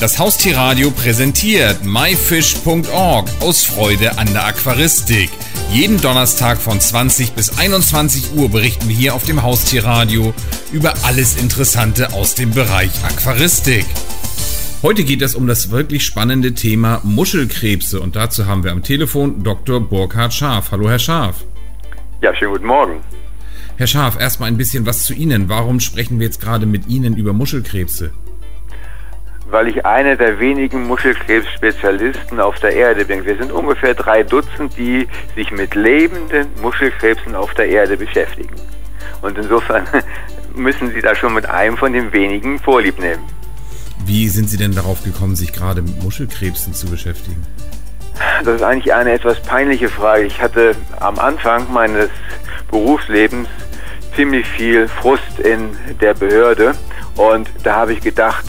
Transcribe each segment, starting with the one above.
Das Haustierradio präsentiert myfish.org aus Freude an der Aquaristik. Jeden Donnerstag von 20 bis 21 Uhr berichten wir hier auf dem Haustierradio über alles Interessante aus dem Bereich Aquaristik. Heute geht es um das wirklich spannende Thema Muschelkrebse und dazu haben wir am Telefon Dr. Burkhard Scharf. Hallo Herr Scharf. Ja, schönen guten Morgen. Herr Scharf, erstmal ein bisschen was zu Ihnen. Warum sprechen wir jetzt gerade mit Ihnen über Muschelkrebse? Weil ich einer der wenigen Muschelkrebsspezialisten auf der Erde bin. Wir sind ungefähr drei Dutzend, die sich mit lebenden Muschelkrebsen auf der Erde beschäftigen. Und insofern müssen Sie da schon mit einem von den wenigen Vorlieb nehmen. Wie sind Sie denn darauf gekommen, sich gerade mit Muschelkrebsen zu beschäftigen? Das ist eigentlich eine etwas peinliche Frage. Ich hatte am Anfang meines Berufslebens ziemlich viel Frust in der Behörde und da habe ich gedacht,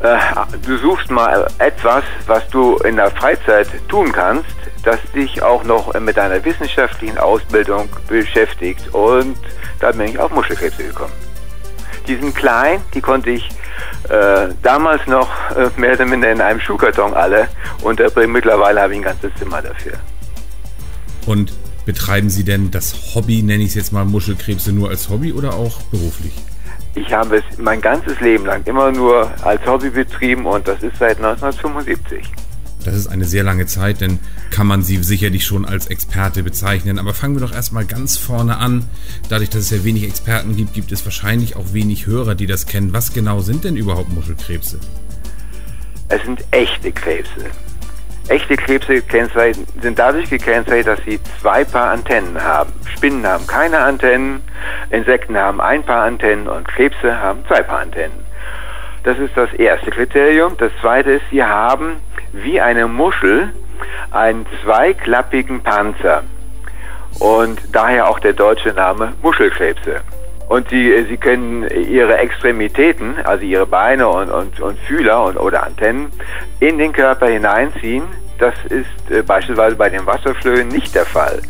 du suchst mal etwas, was du in der Freizeit tun kannst, das dich auch noch mit deiner wissenschaftlichen Ausbildung beschäftigt. Und da bin ich auf Muschelkrebse gekommen. Die sind klein, die konnte ich äh, damals noch äh, mehr oder minder in einem Schuhkarton alle unterbringen. Mittlerweile habe ich ein ganzes Zimmer dafür. Und betreiben Sie denn das Hobby, nenne ich es jetzt mal Muschelkrebse, nur als Hobby oder auch beruflich? Ich habe es mein ganzes Leben lang immer nur als Hobby betrieben und das ist seit 1975. Das ist eine sehr lange Zeit, denn kann man sie sicherlich schon als Experte bezeichnen. Aber fangen wir doch erstmal ganz vorne an. Dadurch, dass es ja wenig Experten gibt, gibt es wahrscheinlich auch wenig Hörer, die das kennen. Was genau sind denn überhaupt Muschelkrebse? Es sind echte Krebse. Echte Krebse sind dadurch gekennzeichnet, dass sie zwei Paar Antennen haben. Spinnen haben keine Antennen, Insekten haben ein Paar Antennen und Krebse haben zwei Paar Antennen. Das ist das erste Kriterium. Das zweite ist, sie haben wie eine Muschel einen zweiklappigen Panzer und daher auch der deutsche Name Muschelkrebse. Und sie, sie können ihre Extremitäten, also ihre Beine und, und, und Fühler und, oder Antennen, in den Körper hineinziehen. Das ist äh, beispielsweise bei den Wasserflöhen nicht der Fall.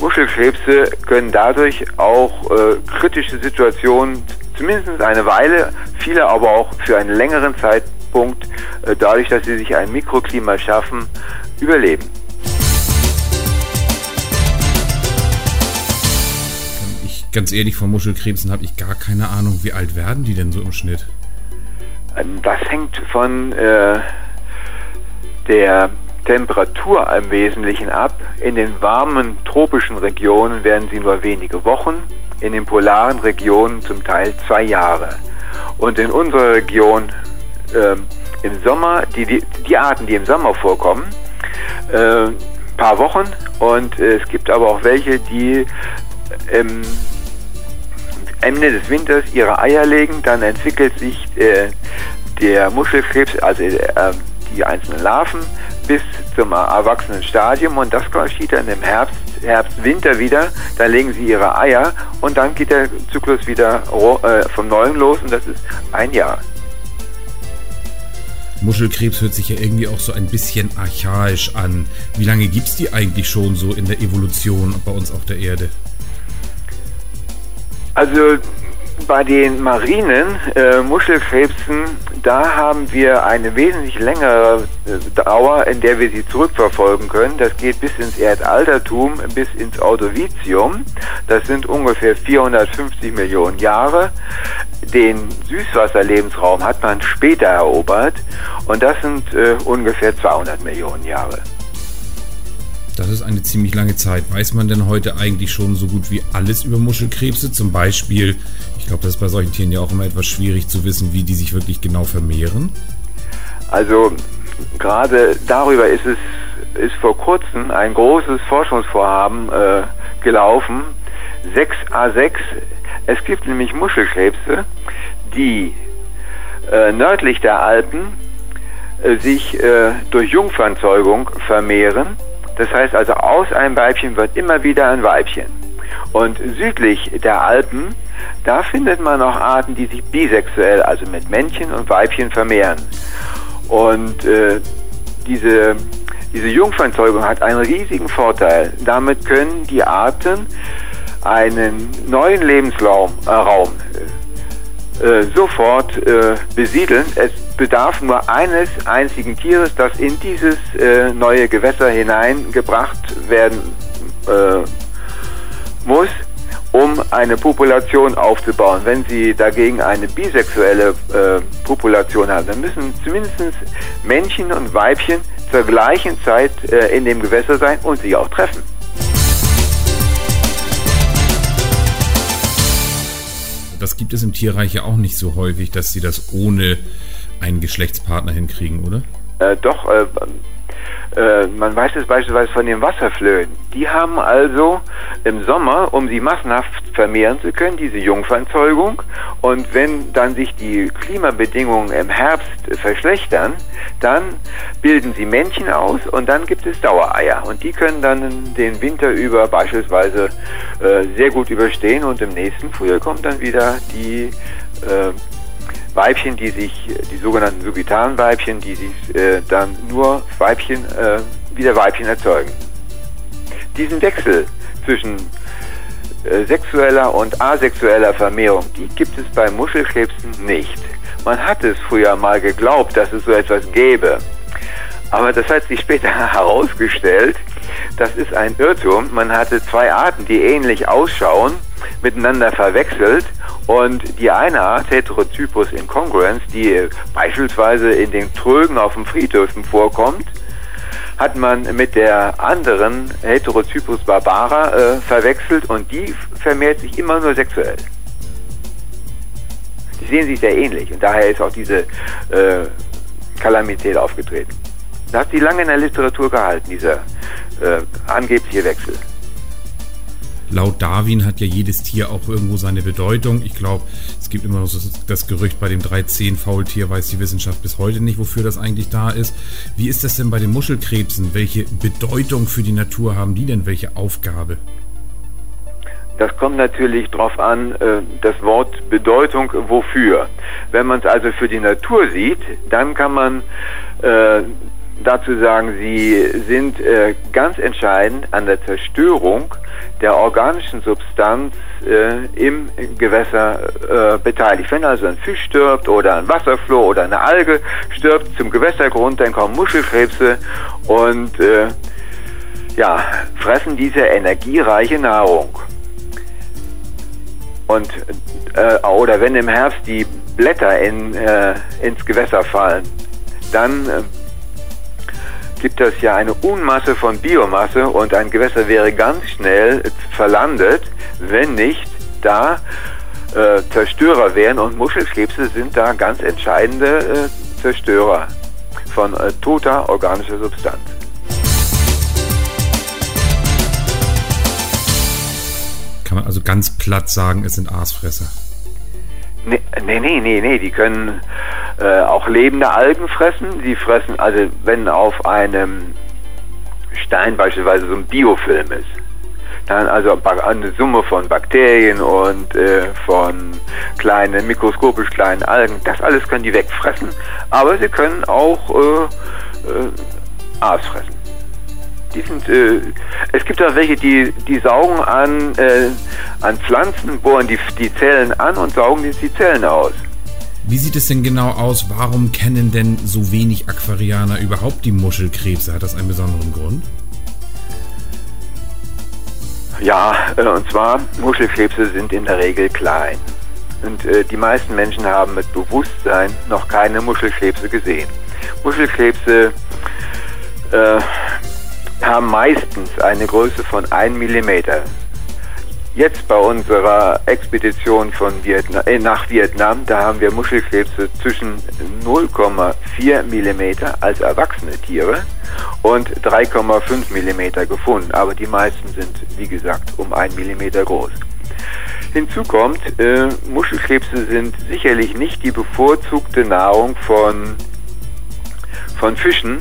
Muschelkrebse können dadurch auch äh, kritische Situationen, zumindest eine Weile, viele aber auch für einen längeren Zeitpunkt, äh, dadurch, dass sie sich ein Mikroklima schaffen, überleben. Ganz ehrlich, von Muschelkrebsen habe ich gar keine Ahnung. Wie alt werden die denn so im Schnitt? Ähm, das hängt von äh, der Temperatur im Wesentlichen ab. In den warmen tropischen Regionen werden sie nur wenige Wochen, in den polaren Regionen zum Teil zwei Jahre. Und in unserer Region äh, im Sommer, die, die, die, Arten, die im Sommer vorkommen, äh, paar Wochen und es gibt aber auch welche, die im Ende des Winters ihre Eier legen, dann entwickelt sich äh, der Muschelkrebs, also äh, die einzelnen Larven, bis zum erwachsenen Stadium und das geschieht dann im Herbst, Herbst, Winter wieder. Da legen sie ihre Eier und dann geht der Zyklus wieder äh, vom Neuen los und das ist ein Jahr. Muschelkrebs hört sich ja irgendwie auch so ein bisschen archaisch an. Wie lange gibt es die eigentlich schon so in der Evolution bei uns auf der Erde? Also bei den marinen äh, Muschelkrebsen, da haben wir eine wesentlich längere äh, Dauer, in der wir sie zurückverfolgen können. Das geht bis ins Erdaltertum, bis ins Ordovizium. Das sind ungefähr 450 Millionen Jahre. Den Süßwasserlebensraum hat man später erobert und das sind äh, ungefähr 200 Millionen Jahre. Das ist eine ziemlich lange Zeit. Weiß man denn heute eigentlich schon so gut wie alles über Muschelkrebse? Zum Beispiel, ich glaube, das ist bei solchen Tieren ja auch immer etwas schwierig zu wissen, wie die sich wirklich genau vermehren. Also gerade darüber ist es ist vor kurzem ein großes Forschungsvorhaben äh, gelaufen. 6A6. Es gibt nämlich Muschelkrebse, die äh, nördlich der Alpen äh, sich äh, durch Jungfernzeugung vermehren das heißt also, aus einem Weibchen wird immer wieder ein Weibchen. Und südlich der Alpen, da findet man noch Arten, die sich bisexuell, also mit Männchen und Weibchen vermehren. Und äh, diese, diese Jungfernzeugung hat einen riesigen Vorteil. Damit können die Arten einen neuen Lebensraum äh, Raum, äh, sofort äh, besiedeln. Es bedarf nur eines einzigen Tieres, das in dieses äh, neue Gewässer hineingebracht werden äh, muss, um eine Population aufzubauen. Wenn Sie dagegen eine bisexuelle äh, Population haben, dann müssen zumindest Männchen und Weibchen zur gleichen Zeit äh, in dem Gewässer sein und sich auch treffen. Das gibt es im Tierreich ja auch nicht so häufig, dass sie das ohne einen Geschlechtspartner hinkriegen, oder? Äh, doch, äh, äh, man weiß es beispielsweise von den Wasserflöhen. Die haben also im Sommer, um sie massenhaft vermehren zu können, diese Jungfernzeugung. Und wenn dann sich die Klimabedingungen im Herbst verschlechtern, dann bilden sie Männchen aus und dann gibt es Dauereier. Und die können dann den Winter über beispielsweise äh, sehr gut überstehen und im nächsten Frühjahr kommt dann wieder die äh, Weibchen, die sich, die sogenannten subitaren Weibchen, die sich äh, dann nur Weibchen, äh, wieder Weibchen erzeugen. Diesen Wechsel zwischen äh, sexueller und asexueller Vermehrung, die gibt es bei Muschelkrebsen nicht. Man hat es früher mal geglaubt, dass es so etwas gäbe. Aber das hat sich später herausgestellt, das ist ein Irrtum. Man hatte zwei Arten, die ähnlich ausschauen, miteinander verwechselt und die eine Art, Heterotypus Incongruence, die beispielsweise in den Trögen auf den Friedhöfen vorkommt, hat man mit der anderen Heterotypus barbara äh, verwechselt und die vermehrt sich immer nur sexuell. Die sehen sich sehr ähnlich und daher ist auch diese äh, Kalamität aufgetreten. Das hat sie lange in der Literatur gehalten, dieser äh, angebliche Wechsel laut Darwin hat ja jedes Tier auch irgendwo seine Bedeutung. Ich glaube, es gibt immer noch so das Gerücht, bei dem 310-Faultier weiß die Wissenschaft bis heute nicht, wofür das eigentlich da ist. Wie ist das denn bei den Muschelkrebsen? Welche Bedeutung für die Natur haben die denn? Welche Aufgabe? Das kommt natürlich darauf an, äh, das Wort Bedeutung wofür. Wenn man es also für die Natur sieht, dann kann man äh, dazu sagen, sie sind äh, ganz entscheidend an der Zerstörung der organischen Substanz äh, im Gewässer äh, beteiligt. Wenn also ein Fisch stirbt oder ein Wasserfloh oder eine Alge stirbt zum Gewässergrund, dann kommen Muschelkrebse und äh, ja, fressen diese energiereiche Nahrung. Und äh, oder wenn im Herbst die Blätter in, äh, ins Gewässer fallen, dann gibt es ja eine Unmasse von Biomasse und ein Gewässer wäre ganz schnell verlandet, wenn nicht da äh, Zerstörer wären und Muschelkrebse sind da ganz entscheidende äh, Zerstörer von äh, toter organischer Substanz. Kann man also ganz platt sagen, es sind Aasfresser. Nee, nee, nee, nee, nee. die können äh, auch lebende Algen fressen. Sie fressen, also wenn auf einem Stein beispielsweise so ein Biofilm ist, dann also eine Summe von Bakterien und äh, von kleinen, mikroskopisch kleinen Algen, das alles können die wegfressen, aber sie können auch äh, äh, Aas fressen. Die sind, äh, es gibt auch welche, die, die saugen an, äh, an Pflanzen, bohren die, die Zellen an und saugen die, die Zellen aus. Wie sieht es denn genau aus? Warum kennen denn so wenig Aquarianer überhaupt die Muschelkrebse? Hat das einen besonderen Grund? Ja, äh, und zwar Muschelkrebse sind in der Regel klein. Und äh, die meisten Menschen haben mit Bewusstsein noch keine Muschelkrebse gesehen. Muschelkrebse äh, haben meistens eine Größe von 1 mm. Jetzt bei unserer Expedition von Vietnam, äh, nach Vietnam, da haben wir Muschelkrebse zwischen 0,4 mm als erwachsene Tiere und 3,5 mm gefunden. Aber die meisten sind, wie gesagt, um 1 mm groß. Hinzu kommt, äh, Muschelkrebse sind sicherlich nicht die bevorzugte Nahrung von, von Fischen,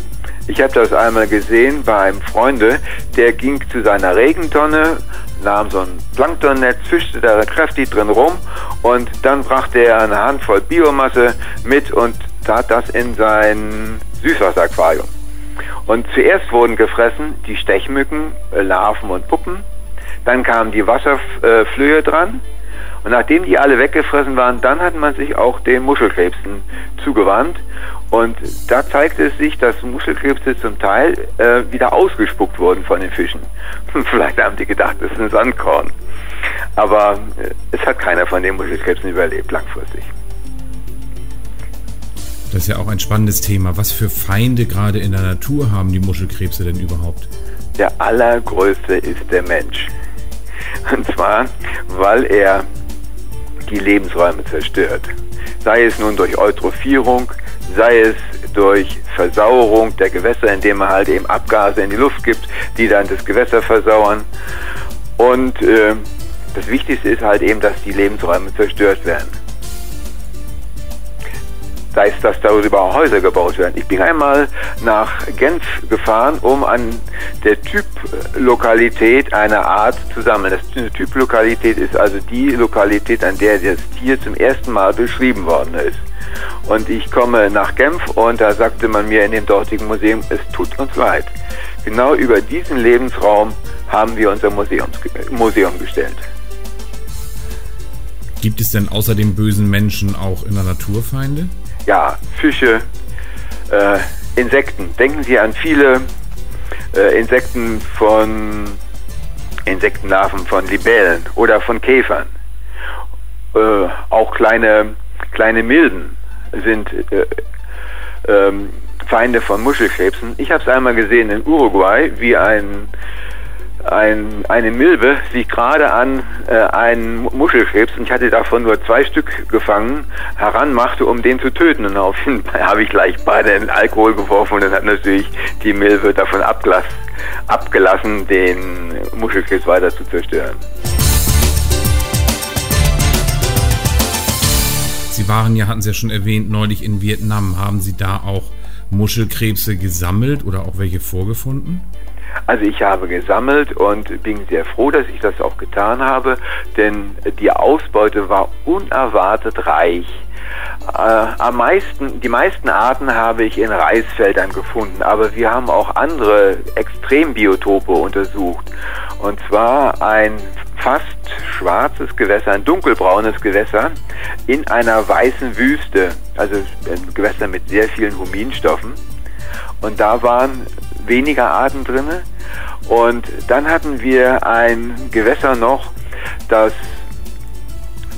ich habe das einmal gesehen bei einem Freunde, der ging zu seiner Regentonne, nahm so ein Planktonnetz, fischte da kräftig drin rum und dann brachte er eine Handvoll Biomasse mit und tat das in sein Süßwasseraquarium. Und zuerst wurden gefressen die Stechmücken, Larven und Puppen. Dann kamen die Wasserflöhe dran Und nachdem die alle weggefressen waren, dann hat man sich auch den Muschelkrebsen zugewandt. Und da zeigte es sich, dass Muschelkrebse zum Teil äh, wieder ausgespuckt wurden von den Fischen. Vielleicht haben die gedacht, das ist ein Sandkorn. Aber äh, es hat keiner von den Muschelkrebsen überlebt langfristig. Das ist ja auch ein spannendes Thema. Was für Feinde gerade in der Natur haben die Muschelkrebse denn überhaupt? Der allergrößte ist der Mensch. Und zwar, weil er die Lebensräume zerstört. Sei es nun durch Eutrophierung, sei es durch Versauerung der Gewässer, indem er halt eben Abgase in die Luft gibt, die dann das Gewässer versauern. Und äh, das Wichtigste ist halt eben, dass die Lebensräume zerstört werden sei es, dass darüber Häuser gebaut werden. Ich bin einmal nach Genf gefahren, um an der Typlokalität einer Art zu sammeln. Eine Typlokalität ist also die Lokalität, an der das Tier zum ersten Mal beschrieben worden ist. Und ich komme nach Genf und da sagte man mir in dem dortigen Museum, es tut uns leid. Genau über diesen Lebensraum haben wir unser Museums, Museum gestellt. Gibt es denn außer dem bösen Menschen auch in der Natur Feinde? Ja, Fische, äh, Insekten. Denken Sie an viele äh, Insekten von Insektenlarven von Libellen oder von Käfern. Äh, auch kleine, kleine Milben sind äh, ähm, Feinde von Muschelkrebsen. Ich habe es einmal gesehen in Uruguay, wie ein ein, eine Milbe sich gerade an äh, einen Muschelkrebs, und ich hatte davon nur zwei Stück gefangen, heranmachte, um den zu töten. Und auf ihn habe ich gleich beide in Alkohol geworfen und dann hat natürlich die Milbe davon abgelassen, abgelassen den Muschelkrebs weiter zu zerstören. Sie waren ja, hatten Sie ja schon erwähnt, neulich in Vietnam. Haben Sie da auch Muschelkrebse gesammelt oder auch welche vorgefunden? Also ich habe gesammelt und bin sehr froh, dass ich das auch getan habe, denn die Ausbeute war unerwartet reich. Äh, am meisten, die meisten Arten habe ich in Reisfeldern gefunden, aber wir haben auch andere Extrembiotope untersucht. Und zwar ein fast schwarzes Gewässer, ein dunkelbraunes Gewässer in einer weißen Wüste, also ein Gewässer mit sehr vielen Huminstoffen. Und da waren weniger Arten drin. Und dann hatten wir ein Gewässer noch, das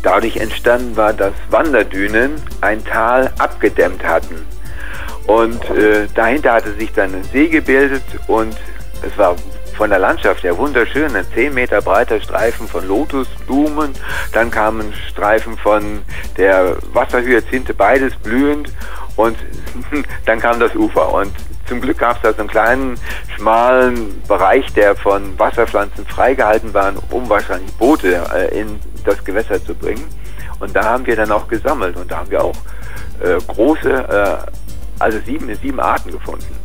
dadurch entstanden war, dass Wanderdünen ein Tal abgedämmt hatten. Und äh, dahinter hatte sich dann ein See gebildet und es war von der Landschaft her wunderschön, ein 10 Meter breiter Streifen von Lotusblumen, dann kamen Streifen von der Wasserhyazinthe, beides blühend und dann kam das Ufer und zum Glück gab es da so einen kleinen, schmalen Bereich, der von Wasserpflanzen freigehalten war, um wahrscheinlich Boote äh, in das Gewässer zu bringen. Und da haben wir dann auch gesammelt und da haben wir auch äh, große, äh, also sieben, sieben Arten gefunden.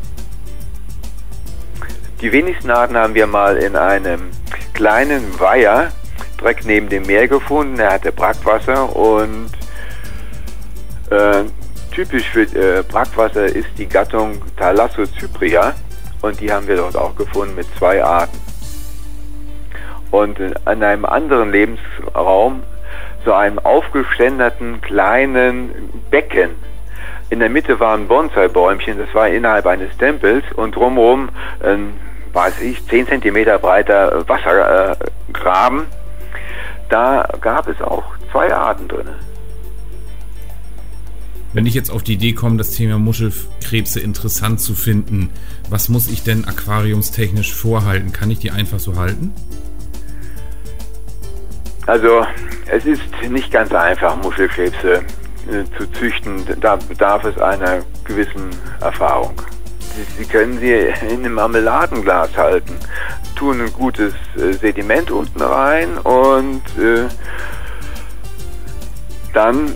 Die wenigsten Arten haben wir mal in einem kleinen Weiher direkt neben dem Meer gefunden. Er hatte Brackwasser und äh, Typisch für äh, Brackwasser ist die Gattung Thalassocypria und die haben wir dort auch gefunden mit zwei Arten. Und an einem anderen Lebensraum, so einem aufgeständerten kleinen Becken. In der Mitte war ein Bonsai-Bäumchen, das war innerhalb eines Tempels und drumherum ein, weiß ich, 10 cm breiter Wassergraben. da gab es auch zwei Arten drinnen. Wenn ich jetzt auf die Idee komme, das Thema Muschelkrebse interessant zu finden, was muss ich denn aquariumstechnisch vorhalten? Kann ich die einfach so halten? Also es ist nicht ganz einfach, Muschelkrebse äh, zu züchten. Da bedarf es einer gewissen Erfahrung. Sie, Sie können sie in einem Marmeladenglas halten, tun ein gutes äh, Sediment unten rein und äh, dann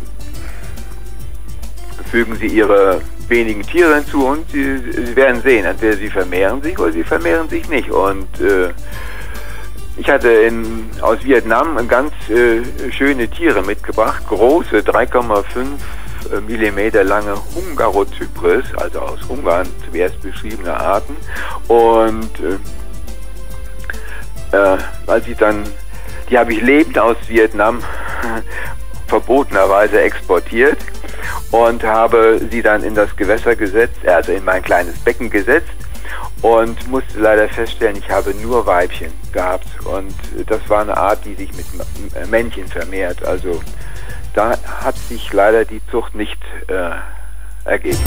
fügen sie ihre wenigen Tiere hinzu und sie, sie werden sehen, entweder sie vermehren sich oder sie vermehren sich nicht. Und äh, ich hatte in, aus Vietnam ganz äh, schöne Tiere mitgebracht, große 3,5 äh, Millimeter lange Hungarozypris, also aus Ungarn zuerst beschriebene Arten. Und äh, äh, als ich dann, die habe ich lebend aus Vietnam verbotenerweise exportiert und habe sie dann in das Gewässer gesetzt, also in mein kleines Becken gesetzt und musste leider feststellen, ich habe nur Weibchen gehabt und das war eine Art, die sich mit Männchen vermehrt. Also da hat sich leider die Zucht nicht äh, ergeben.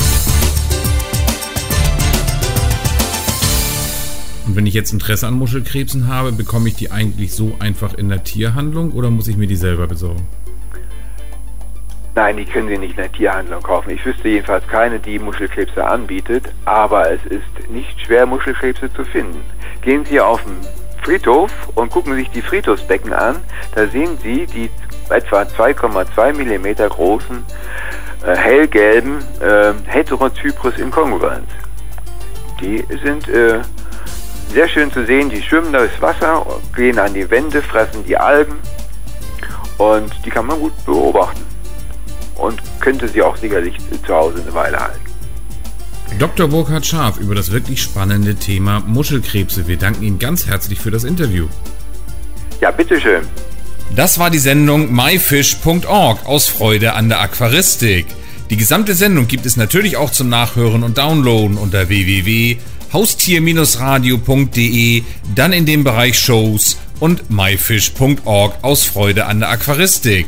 Und wenn ich jetzt Interesse an Muschelkrebsen habe, bekomme ich die eigentlich so einfach in der Tierhandlung oder muss ich mir die selber besorgen? Nein, die können Sie nicht in der Tierhandlung kaufen. Ich wüsste jedenfalls keine, die Muschelkrebse anbietet, aber es ist nicht schwer, Muschelkrebse zu finden. Gehen Sie auf den Friedhof und gucken sich die Friedhofsbecken an. Da sehen Sie die etwa 2,2 mm großen, äh, hellgelben äh, Heterozyprus incongruens. Die sind äh, sehr schön zu sehen, die schwimmen durchs Wasser, gehen an die Wände, fressen die Algen und die kann man gut beobachten und könnte sie auch sicherlich zu Hause eine Weile halten. Dr. Burkhard Scharf über das wirklich spannende Thema Muschelkrebse. Wir danken Ihnen ganz herzlich für das Interview. Ja, bitteschön. Das war die Sendung myfish.org aus Freude an der Aquaristik. Die gesamte Sendung gibt es natürlich auch zum Nachhören und Downloaden unter www haustier-radio.de, dann in dem Bereich Shows und myfish.org aus Freude an der Aquaristik.